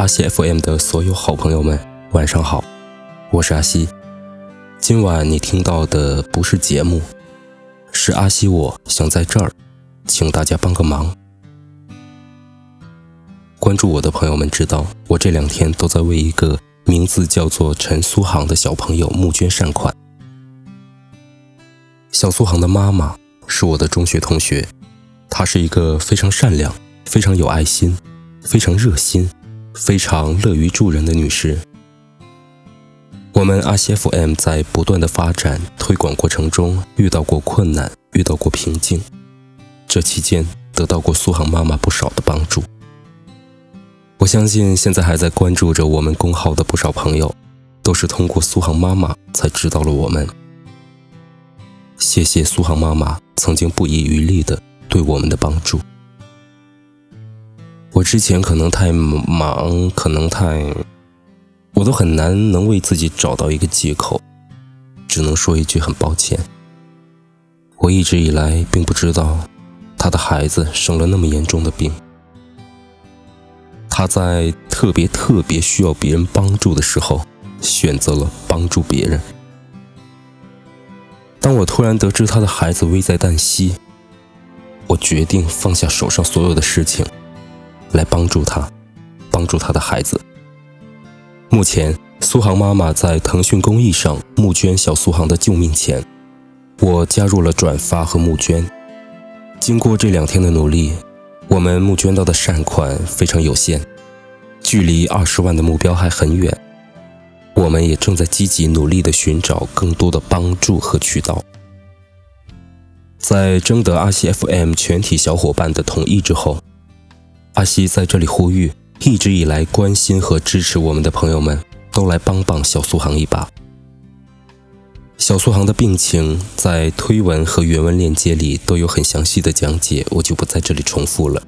阿西 FM 的所有好朋友们，晚上好，我是阿西。今晚你听到的不是节目，是阿西。我想在这儿，请大家帮个忙。关注我的朋友们知道，我这两天都在为一个名字叫做陈苏杭的小朋友募捐善款。小苏杭的妈妈是我的中学同学，她是一个非常善良、非常有爱心、非常热心。非常乐于助人的女士。我们阿西 FM 在不断的发展推广过程中遇到过困难，遇到过瓶颈，这期间得到过苏杭妈妈不少的帮助。我相信现在还在关注着我们公号的不少朋友，都是通过苏杭妈妈才知道了我们。谢谢苏杭妈妈曾经不遗余力的对我们的帮助。我之前可能太忙，可能太，我都很难能为自己找到一个借口，只能说一句很抱歉。我一直以来并不知道，他的孩子生了那么严重的病，他在特别特别需要别人帮助的时候，选择了帮助别人。当我突然得知他的孩子危在旦夕，我决定放下手上所有的事情。来帮助他，帮助他的孩子。目前，苏杭妈妈在腾讯公益上募捐小苏杭的救命钱，我加入了转发和募捐。经过这两天的努力，我们募捐到的善款非常有限，距离二十万的目标还很远。我们也正在积极努力地寻找更多的帮助和渠道。在征得阿西 FM 全体小伙伴的同意之后。阿西在这里呼吁，一直以来关心和支持我们的朋友们，都来帮帮小苏杭一把。小苏杭的病情在推文和原文链接里都有很详细的讲解，我就不在这里重复了。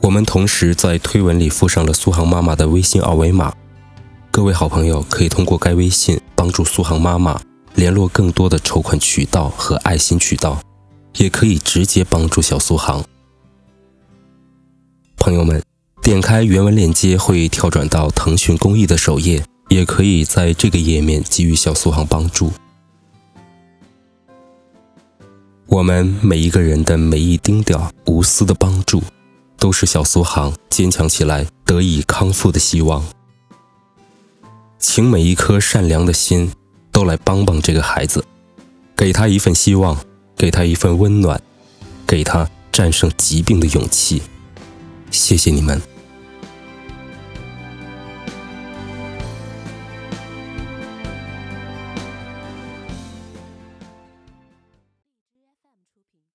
我们同时在推文里附上了苏杭妈妈的微信二维码，各位好朋友可以通过该微信帮助苏杭妈妈联络更多的筹款渠道和爱心渠道，也可以直接帮助小苏杭。朋友们，点开原文链接会跳转到腾讯公益的首页，也可以在这个页面给予小苏杭帮助。我们每一个人的每一丁点无私的帮助，都是小苏杭坚强起来、得以康复的希望。请每一颗善良的心都来帮帮这个孩子，给他一份希望，给他一份温暖，给他战胜疾病的勇气。谢谢你们。